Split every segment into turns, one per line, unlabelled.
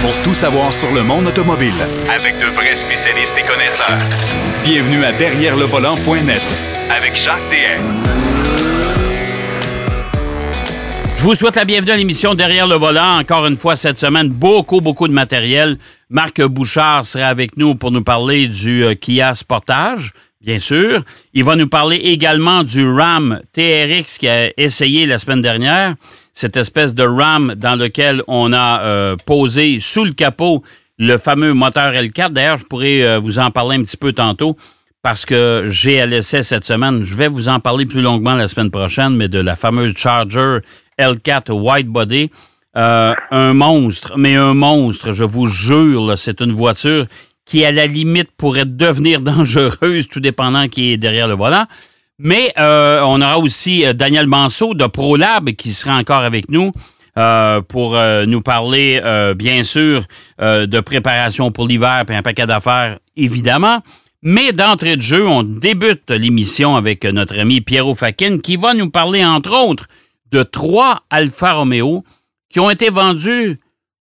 pour tout savoir sur le monde automobile.
Avec de vrais spécialistes et connaisseurs.
Bienvenue à Derrière le volant.net
Avec Jacques DM.
Je vous souhaite la bienvenue à l'émission Derrière le volant. Encore une fois cette semaine, beaucoup, beaucoup de matériel. Marc Bouchard sera avec nous pour nous parler du euh, Kia Sportage, bien sûr. Il va nous parler également du Ram TRX qui a essayé la semaine dernière cette espèce de RAM dans lequel on a euh, posé sous le capot le fameux moteur L4. D'ailleurs, je pourrais euh, vous en parler un petit peu tantôt parce que j'ai à cette semaine. Je vais vous en parler plus longuement la semaine prochaine, mais de la fameuse Charger L4 White Body. Euh, un monstre, mais un monstre, je vous jure, c'est une voiture qui, à la limite, pourrait devenir dangereuse, tout dépendant qui est derrière le volant. Mais euh, on aura aussi euh, Daniel Manceau de ProLab qui sera encore avec nous euh, pour nous parler, bien sûr, de préparation pour l'hiver et un paquet d'affaires, évidemment. Mais d'entrée de jeu, on débute l'émission avec notre ami Pierrot Fakin qui va nous parler, entre autres, de trois Alfa Romeo qui ont été vendus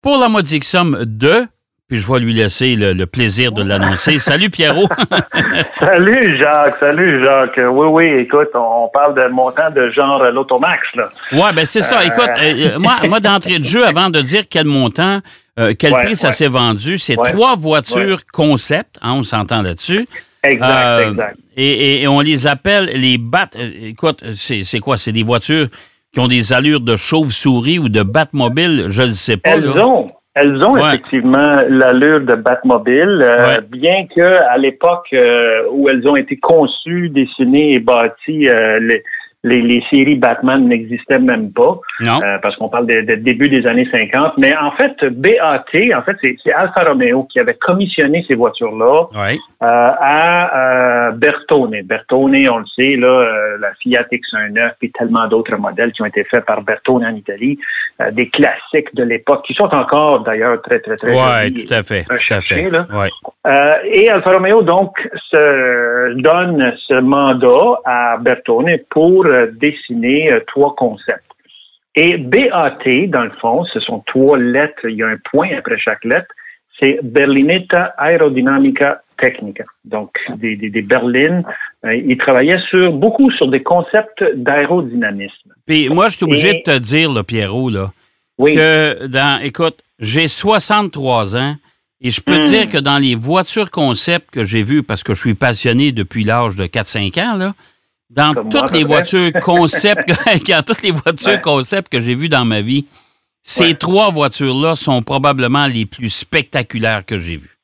pour la modique somme de puis je vais lui laisser le, plaisir de l'annoncer. Salut Pierrot.
salut Jacques, salut Jacques. Oui, oui, écoute, on parle de montant de genre l'Automax. Là.
Ouais, ben c'est ça. Euh, écoute, euh, moi, moi d'entrée de jeu, avant de dire quel montant, euh, quel prix ça s'est vendu, c'est trois voitures concept, hein, on s'entend là-dessus.
Exact, exact.
Et, on les appelle les bat. Écoute, c'est quoi? C'est des voitures qui ont des allures de chauve-souris ou de Batmobile, je ne sais pas.
Elles ont. Elles ont effectivement l'allure de Batmobile, euh, bien que à l'époque euh, où elles ont été conçues, dessinées et bâties, euh, les, les, les, séries Batman n'existaient même pas, euh, parce qu'on parle de, début des années 50. Mais en fait, BAT, en fait, c'est Alfa Romeo qui avait commissionné ces voitures-là euh, à euh, Bertone. Bertone, on le sait, là, la Fiat X19 et tellement d'autres modèles qui ont été faits par Bertone en Italie, des classiques de l'époque qui sont encore d'ailleurs très, très, très
Oui, tout à fait. Tout à fait.
et Alfa Romeo, donc, se donne ce mandat à Bertone pour euh, dessiner euh, trois concepts. Et BAT, dans le fond, ce sont trois lettres, il y a un point après chaque lettre, c'est Berlinetta Aerodynamica Technica. Donc, des, berlines. Euh, ils travaillaient sur, beaucoup sur des concepts d'aérodynamisme.
Puis moi, je suis obligé de te dire, là, Pierrot, là, que dans, écoute, j'ai 63 ans et je peux te hmm. dire que dans les voitures concept que j'ai vues, parce que je suis passionné depuis l'âge de 4-5 ans, là, dans toutes les voitures concept, dans toutes les voitures concept que j'ai vues dans ma vie, ces trois voitures-là sont probablement les plus spectaculaires que j'ai vues.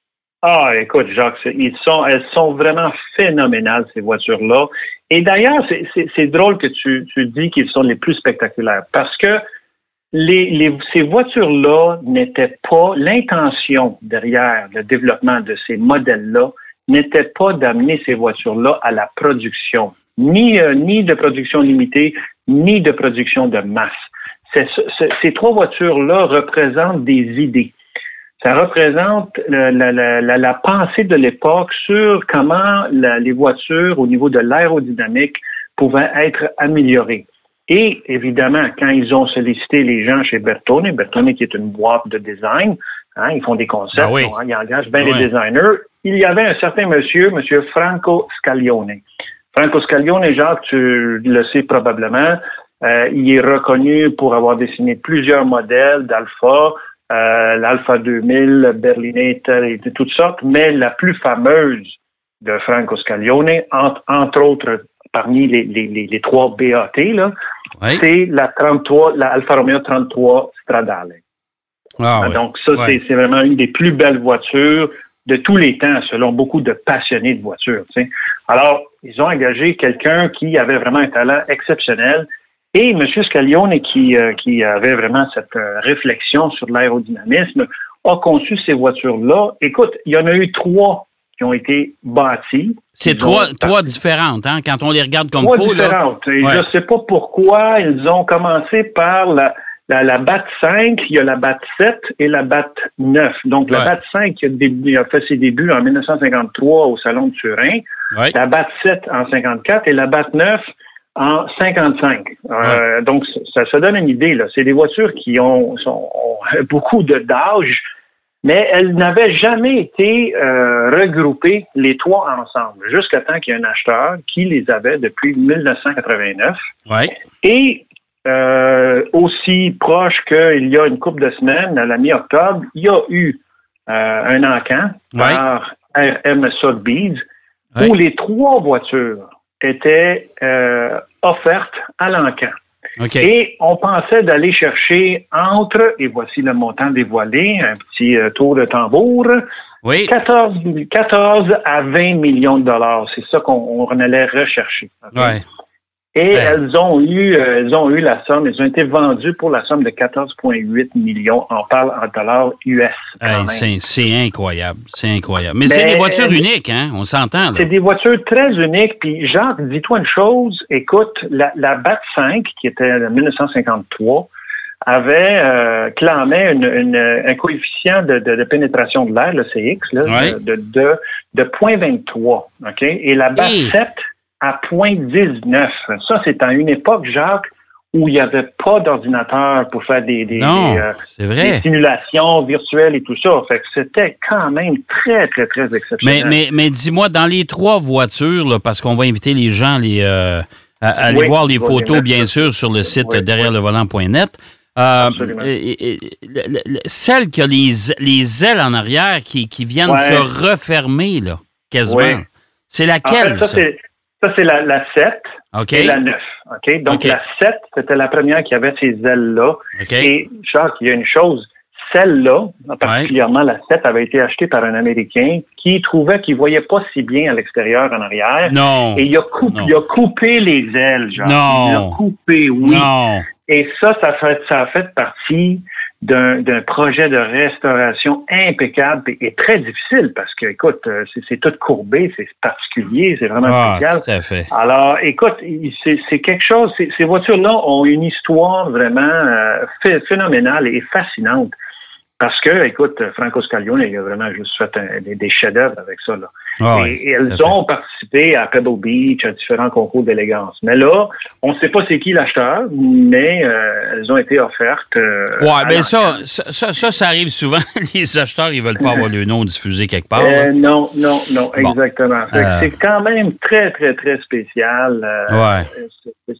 Ah, écoute, Jacques, ils sont, elles sont vraiment phénoménales, ces voitures-là. Et d'ailleurs, c'est drôle que tu, tu dis qu'ils sont les plus spectaculaires parce que les, les, ces voitures-là n'étaient pas, l'intention derrière le développement de ces modèles-là n'était pas d'amener ces voitures-là à la production ni, euh, ni de production limitée, ni de production de masse. ces trois voitures-là représentent des idées. Ça représente la, la, la, pensée de l'époque sur comment les voitures, au niveau de l'aérodynamique, pouvaient être améliorées. Et évidemment, quand ils ont sollicité les gens chez Bertone, Bertone qui est une boîte de design, hein, ils font des concepts,
ah
ils engagent bien les designers, il y avait un certain monsieur, monsieur Franco Scaglione. Franco Scaglione, Jacques, tu le sais probablement, euh, il est reconnu pour avoir dessiné plusieurs modèles d'Alpha, euh, l'Alpha 2000, Berlinator et de toutes sortes, mais la plus fameuse de Franco Scaglione, entre, autres parmi les, les, trois BAT, c'est la 33, la Alfa Romeo 33 Stradale. Ah, Donc ça, c'est vraiment une des plus belles voitures de tous les temps, selon beaucoup de passionnés de voitures. Alors, ils ont engagé quelqu'un qui avait vraiment un talent exceptionnel. Et M. Scaglione, qui, euh, qui avait vraiment cette euh, réflexion sur l'aérodynamisme, a conçu ces voitures-là. Écoute, il y en a eu trois qui ont été bâties.
C'est trois, trois différentes, hein, quand on les regarde comme
trois différentes. je ne sais pas pourquoi ils ont commencé par la, la, BAT 5, il y a la BAT 7 et la BAT 9. Donc, la BAT 5 a, a, fait ses débuts en 1953 au Salon de Turin, la BAT 7 en 54 et la BAT 9 en 55. Euh, donc, ça, ça donne une idée. là. C'est des voitures qui ont, beaucoup d'âge, mais elles n'avaient jamais été euh, regroupées les trois ensemble, jusqu'à temps qu'il y ait un acheteur qui les avait depuis 1989.
Ouais.
Et euh, aussi proche qu'il y a une couple de semaines, à la mi-octobre, il y a eu euh, un encan par RM Sotheby's
Ouais.
où les trois voitures étaient euh, offertes à l'encan. Et on pensait d'aller chercher entre, et voici le montant dévoilé, un petit tour de tambour,
Oui.
14, 14 à 20 millions de dollars. C'est ça qu'on on allait rechercher.
Ouais.
Et
Ouais.
elles ont eu, euh, elles ont eu la somme, elles ont été vendues pour la somme de 14,8 millions. On parle en dollars US.
Hey, c'est incroyable. C'est incroyable. Mais, c'est
Mais-
des voitures uniques, hein? On s'entend.
C'est des voitures très uniques. Puis Jacques, dis-toi une chose. Écoute, la, la BAT 5, qui était de 1953, avait euh, clamé une- une- un coefficient de, de- de pénétration de l'air, le CX, là,
Ouais.
de, de, de 0.23. OK? Et la BAT
Hey.
7 à 0.19. Ça, c'est à une époque, Jacques, où il n'y avait pas d'ordinateur pour faire des, des,
Non,
des, euh, des simulations virtuelles et tout ça. Fait que c'était quand même très, très, très exceptionnel.
mais, mais dis-moi, dans les trois voitures, là, parce qu'on va inviter les gens les, euh, à, à aller voir les photos, bien sûr, sur le site
Oui,
derrière
oui.
le volant.net. Euh, celle qui a les, les ailes en arrière qui, qui viennent
Ouais.
se refermer, là, quasiment. C'est
En
laquelle,
fait, ça,
ça?
Ça, c'est la, la 7
OK.
et la 9. OK? Donc, la 7, c'était la première qui avait ces ailes-là. Et, Jacques, il y a une chose. Celle-là, particulièrement la 7, avait été achetée par un Américain qui trouvait qu'il voyait pas si bien à l'extérieur en arrière.
Non.
Et il a, coupé,
Non.
il a coupé les ailes, Jacques.
Non.
Il a coupé, oui.
Non.
Et ça, ça, fait, ça a fait partie d'un projet de restauration impeccable et, très difficile parce que, écoute, euh, c'est tout courbé, c'est particulier, c'est vraiment
Ah,
spécial.
tout à fait.
Alors, écoute, c'est quelque chose, ces- voitures-là ont une histoire vraiment euh, phé- phénoménale et fascinante. Parce que, écoute, Franco Scaglione, il a vraiment juste fait un- des, des chefs-d'œuvre avec ça. Là.
Ah
et,
oui,
elles
fait.
ont participé à Pebble Beach, à différents concours d'élégance. Mais là, on ne sait pas c'est qui l'acheteur, mais euh, elles ont été offertes. euh,
Ouais, mais ça, ça, ça, arrive souvent. Les acheteurs, ils veulent pas avoir le nom diffusé quelque part.
Euh, non, non, non,
Bon.
exactement. C'est quand même très, très, très spécial.
Ouais.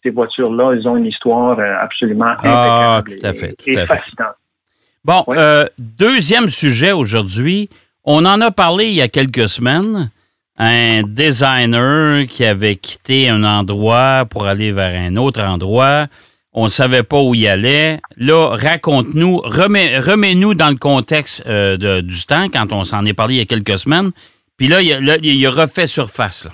Ces voitures-là, elles ont une histoire absolument
Ah,
impeccable
tout à
et-
fait, tout
et
à fait.
fascinante.
Bon, euh, deuxième sujet aujourd'hui. On en a parlé il y a quelques semaines. Un designer qui avait quitté un endroit pour aller vers un autre endroit. On ne savait pas où il allait. Là, raconte-nous, remets- remets-nous dans le contexte euh, de- du temps quand on s'en est parlé il y a quelques semaines. Puis là, il là, il a refait surface. là.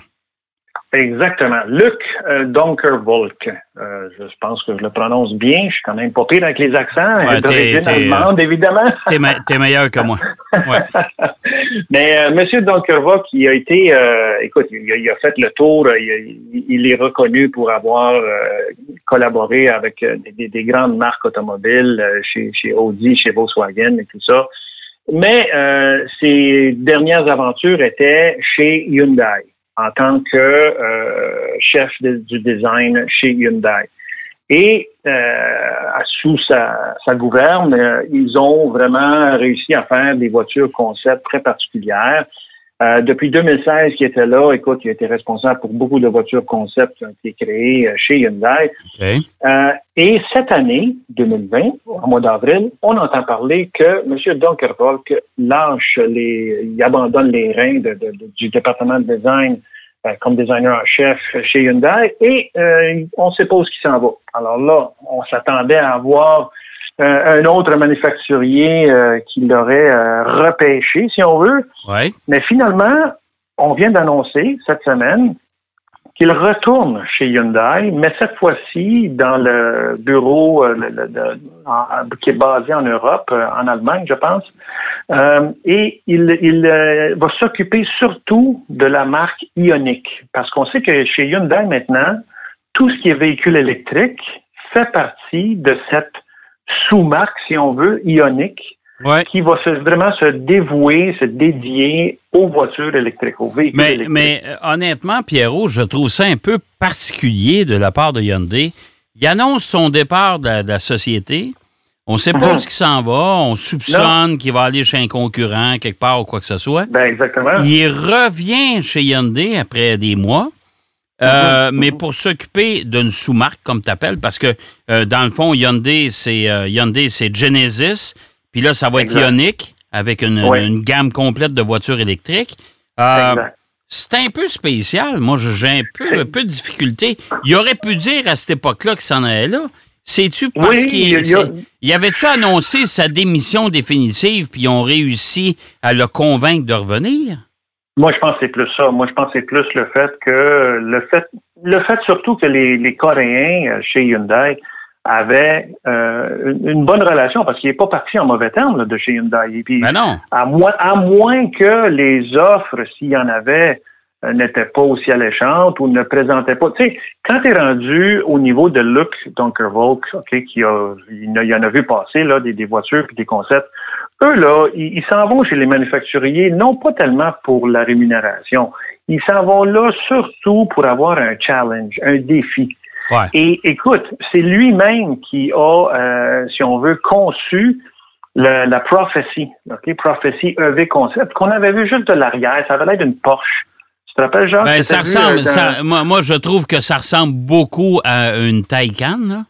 Exactement. Luc euh, Donkervolk. Euh, je pense que je le prononce bien. Je suis quand même pas pire avec les accents.
Ouais,
d'origine allemande, évidemment.
T'es, me- meilleur que moi. Ouais.
Mais euh, Monsieur Donkervolk, il a été, euh, écoute, il a, il a fait le tour. euh, Il, il est reconnu pour avoir euh, collaboré avec euh, des, des grandes marques automobiles euh, chez, chez Audi, chez Volkswagen et tout ça. Mais euh, ses dernières aventures étaient chez Hyundai en tant que euh, chef du design chez Hyundai. Et euh, sous sa, sa gouverne, euh, ils ont vraiment réussi à faire des voitures concept très particulières. Euh, depuis 2016 qu'il était là, écoute, il a été responsable pour beaucoup de voitures concept qui ont été créées euh, chez Hyundai. Euh, et cette année, 2020, au mois d'avril, on entend parler que M. Dunkervolk lâche les, il abandonne les reins de- de- de- du département de design euh, comme designer en chef chez Hyundai et on ne sait pas où s'en va. Alors là, on s'attendait à avoir un autre manufacturier euh, qui l'aurait euh, repêché, si on veut.
Ouais.
Mais finalement, on vient d'annoncer cette semaine qu'il retourne chez Hyundai, mais cette fois-ci dans le bureau euh, le- le- de- en- qui est basé en Europe, euh, en Allemagne, je pense. Euh, et il, il euh, va s'occuper surtout de la marque Ioniq, parce qu'on sait que chez Hyundai maintenant, tout ce qui est véhicule électrique fait partie de cette sous-marque, si on veut, Ioniq,
Ouais.
qui va se- vraiment se dévouer, se dédier aux voitures électriques, aux véhicules
Mais,
électriques.
mais euh, honnêtement, Pierrot, je trouve ça un peu particulier de la part de Hyundai. Il annonce son départ de la, de la société. On ne sait pas
Mhm.
où ce qui s'en va. On soupçonne qu'il va aller chez un concurrent quelque part ou quoi que ce soit.
Ben, exactement.
Il revient chez Hyundai après des mois. Euh,
Mhm.
Mais pour s'occuper d'une sous-marque, comme tu appelles, parce que euh, dans le fond, Hyundai, c'est euh, Hyundai, c'est Genesis. Puis là, ça va être. Ioniq avec une,
Oui.
une gamme complète de voitures électriques. C'est un peu spécial. Moi, j'ai un peu, un peu de difficulté. Il aurait pu dire à cette époque-là qu'il s'en allait là. Sais-tu parce
Oui,
qu'il
y a-
avait-tu annoncé sa démission définitive puis ils ont réussi à le convaincre de revenir?
Moi, je pense que c'est plus ça. Moi, je pense que c'est plus le fait que le fait, le fait surtout que les, les Coréens euh, chez Hyundai avaient euh, une, bonne relation parce qu'il n'est pas parti en mauvais termes là, de chez Hyundai. Et puis,
Ben non.
à moins, à moins que les offres, s'il y en avait, euh, n'étaient pas aussi alléchantes ou ne présentaient pas. Tu sais, quand tu es rendu au niveau de Luke Dunkervolk, OK, qui a, il, en a- il en a vu passer là, des, des voitures et des concepts, eux, là, ils s'en vont chez les manufacturiers, non pas tellement pour la rémunération. Ils s'en vont là surtout pour avoir un challenge, un défi.
Ouais.
Et écoute, c'est lui-même qui a, euh, si on veut, conçu la Prophecy, OK? Prophecy EV Concept, qu'on avait vu juste de l'arrière. Ça avait l'air d'une Porsche. Tu te rappelles, Jacques?
Ben, ça
vu, euh, dans-
ça- moi, moi, je trouve que ça ressemble beaucoup à une Taycan. là.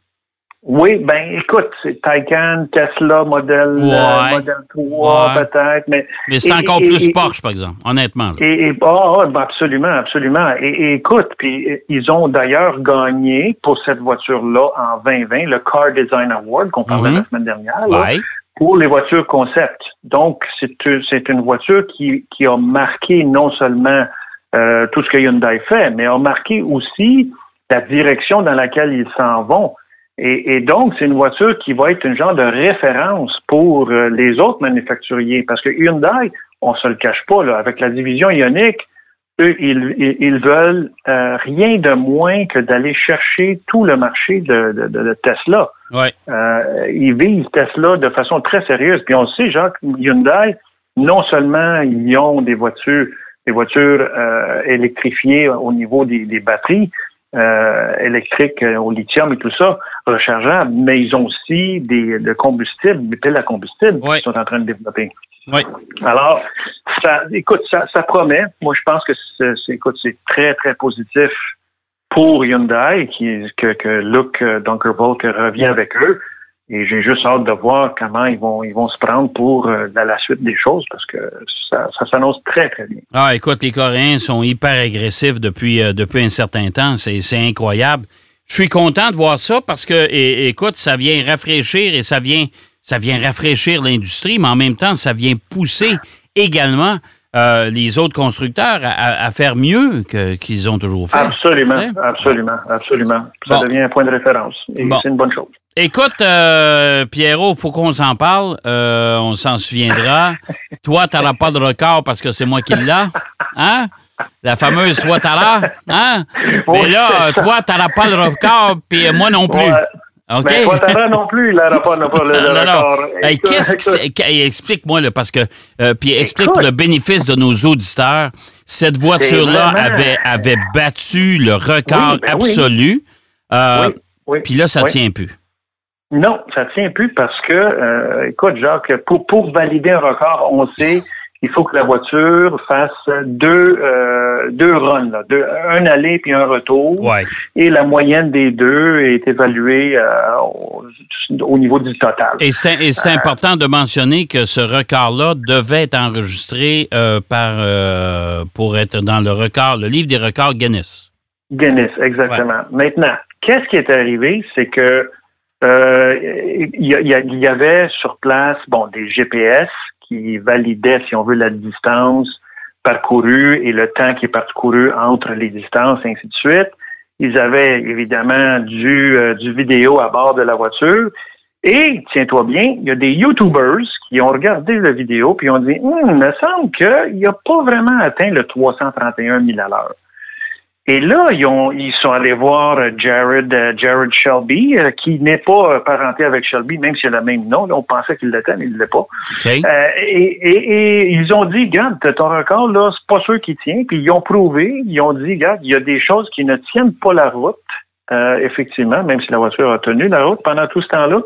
Oui, ben écoute, c'est Taycan, Tesla, modèle, euh, modèle 3,
Ouais.
peut-être, mais...
Mais c'est encore
et-
plus
et-
Porsche, par exemple, honnêtement. là.
Et, et- ben absolument, absolument. Et, et écoute, puis euh, ils ont d'ailleurs gagné pour cette voiture-là en 2020 le Car Design Award qu'on parlait
Mhm.
la semaine dernière là,
Ouais.
pour les voitures concept. Donc c'est une- c'est une voiture qui, qui a marqué non seulement euh, tout ce que Hyundai fait, mais a marqué aussi la direction dans laquelle ils s'en vont. Et, et donc, c'est une voiture qui va être une genre de référence pour euh, les autres manufacturiers. Parce que Hyundai, on se le cache pas, là, avec la division Ioniq, eux, ils, ils, ils veulent euh, rien de moins que d'aller chercher tout le marché de, de, de- Tesla.
Ouais.
Euh, ils visent Tesla de façon très sérieuse. Puis on sait, Jacques, Hyundai, non seulement ils ont des voitures, des voitures euh, électrifiées au niveau des, des batteries euh, électriques euh, au lithium et tout ça, rechargeables, mais ils ont aussi des de combustibles, des piles à combustible
Ouais.
qu'ils sont en train de développer.
Ouais.
Alors, ça, écoute, ça, ça promet. Moi, je pense que c'est, écoute, c'est très, très positif pour Hyundai, qui, que, que Luke euh, Dunkervolk revient avec eux. Et j'ai juste hâte de voir comment ils vont, ils vont se prendre pour euh, la, suite des choses, parce que ça, ça s'annonce très, très bien.
Ah, écoute, les Coréens sont hyper agressifs depuis, euh, depuis un certain temps. C'est c'est incroyable. Je suis content de voir ça parce que, écoute, ça vient rafraîchir et ça vient, ça vient rafraîchir l'industrie, mais en même temps, ça vient pousser également euh, les autres constructeurs à, faire mieux que- qu'ils ont toujours fait.
Absolument,
Ouais.
absolument, absolument. Ça
Bon.
devient un point de référence. Et
Bon.
c'est une bonne chose.
Écoute, euh, Pierrot, faut qu'on s'en parle. Euh, on s'en souviendra. toi, tu n'auras pas de record parce que c'est moi qui l'ai. Hein? La fameuse toi, t'auras. Hein? Mais là, toi, tu n'auras pas le record, puis moi non plus.
Ouais.
OK?
Mais Ouattara non plus, il n'aura pas, n'a pas le,
non, non.
record.
Hey, que hey, Explique-moi, là, parce que. euh, puis explique
Écoute.
pour le bénéfice de nos auditeurs. Cette voiture-là
vraiment-
avait, avait battu le record
Oui, ben oui.
absolu. Euh,
oui.
Puis là, ça
Oui.
tient plus.
Non, ça tient plus parce que, euh, écoute, Jacques, pour, pour valider un record, on sait il faut que la voiture fasse deux, euh, deux runs, là, deux, un aller puis un retour.
Ouais.
Et la moyenne des deux est évaluée euh, au, au niveau du total.
Et c'est c'est important de mentionner que ce record-là devait être enregistré euh, par euh, pour être dans le record, le livre des records Guinness.
Guinness, exactement. Maintenant, qu'est-ce qui est arrivé, c'est que euh, il y, il y y avait sur place, bon, des GPS qui validaient, si on veut, la distance parcourue et le temps qui est parcouru entre les distances, et ainsi de suite. Ils avaient évidemment du, euh, du vidéo à bord de la voiture. Et, tiens-toi bien, il y a des YouTubers qui ont regardé la vidéo puis ont dit, Hum, il me semble qu'il n'a pas vraiment atteint le 331 000 à l'heure. Et là, ils, ont, ils sont allés voir euh, Jared, euh, Jared Shelby, euh, qui n'est pas parenté avec Shelby, même s'il a le même nom. Là, on pensait qu'il l'était, mais il ne l'est pas. Euh, et, et- et ils ont dit, regarde, ton record, là, c'est pas sûr qu'il tient. Puis ils ont prouvé, ils ont dit, regarde, il y a des choses qui ne tiennent pas la route, euh, effectivement, même si la voiture a tenu la route pendant tout ce temps-là.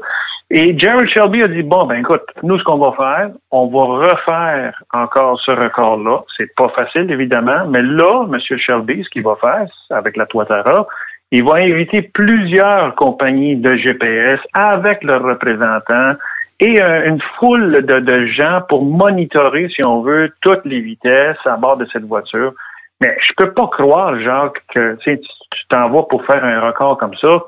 Et Gerald Shelby a dit, bon, ben écoute, nous, ce qu'on va faire, on va refaire encore ce record-là. C'est pas facile, évidemment, mais là, M. Shelby, ce qu'il va faire avec la Toitara, il va inviter plusieurs compagnies de GPS avec leurs représentants et euh, une foule de, de, gens pour monitorer, si on veut, toutes les vitesses à bord de cette voiture. Mais je peux pas croire, Jacques, que tu t'en vas pour faire un record comme ça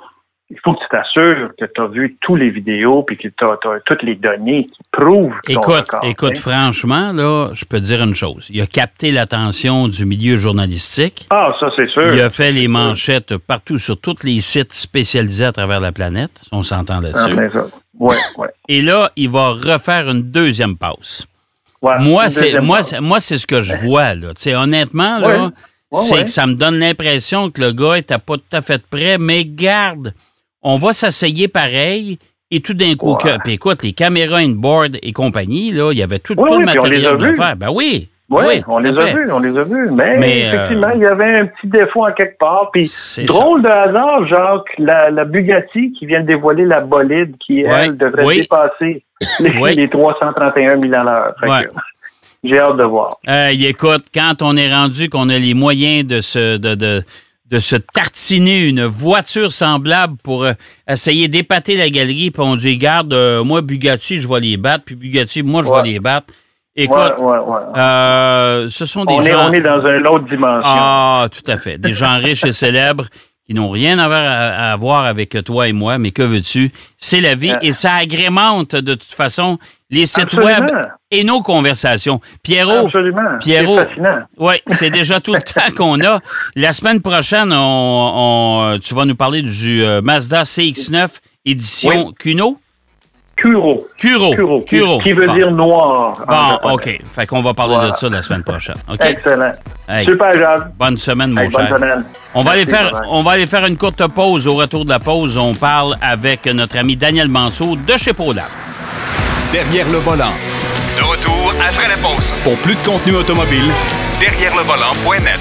il faut que tu t'assures que tu as vu tous les vidéos puis que tu as, toutes les données qui prouvent que
Écoute, écoute, franchement, là, je peux te dire une chose. Il a capté l'attention du milieu journalistique.
Ah, ça, c'est sûr.
Il a fait les manchettes partout sur tous les sites spécialisés à travers la planète. On s'entend là-dessus.
Ah, ouais, ouais.
Et là, il va refaire une deuxième pause. moi, c'est moi, moi, c'est ce que je vois là. honnêtement là, c'est que ça me donne l'impression que le gars était pas tout à fait prêt, mais garde, on va s'asseyer pareil. Et tout d'un coup, écoute, les caméras inboard et compagnie, là, il y avait tout, le matériel de faire. Ben oui.
Oui, on les a vus, on les a vus. Mais, euh, effectivement, il y avait un petit défaut en quelque part. Puis drôle de hasard, Jacques, la, la, Bugatti qui vient de dévoiler la bolide qui, elle, devrait dépasser les, 331 000 à l'heure. J'ai hâte de voir.
Euh, écoute, quand on est rendu qu'on a les moyens de se de, de, de se tartiner une voiture semblable pour euh, essayer d'épater la galerie, puis on dit, garde, euh, moi, Bugatti, je vais les battre, puis Bugatti, moi, je vais les battre. Écoute, euh, ce sont des
on
gens...
Est, on est dans une autre dimension.
Ah, tout à fait. Des gens riches et célèbres qui n'ont rien à, voir avec toi et moi, mais que veux-tu? C'est la vie et ça agrémente de toute façon les sites web et nos conversations. Pierrot,
Absolument.
Pierrot, oui, c'est déjà tout le temps qu'on a. La semaine prochaine, on, tu vas nous parler du euh, Mazda CX-9 édition Cuno.
Kuro.
Kuro. Kuro.
Qui, veut dire noir.
Bon, OK. Fait qu'on va parler de ça la semaine prochaine.
Excellent. Super, Jacques.
Bonne semaine, mon cher.
Bonne semaine.
On va, aller faire, on va aller faire une courte pause. Au retour de la pause, on parle avec notre ami Daniel Manceau de chez Paula.
Derrière le volant.
De retour après la pause.
Pour plus de contenu automobile,
derrière le volant.net.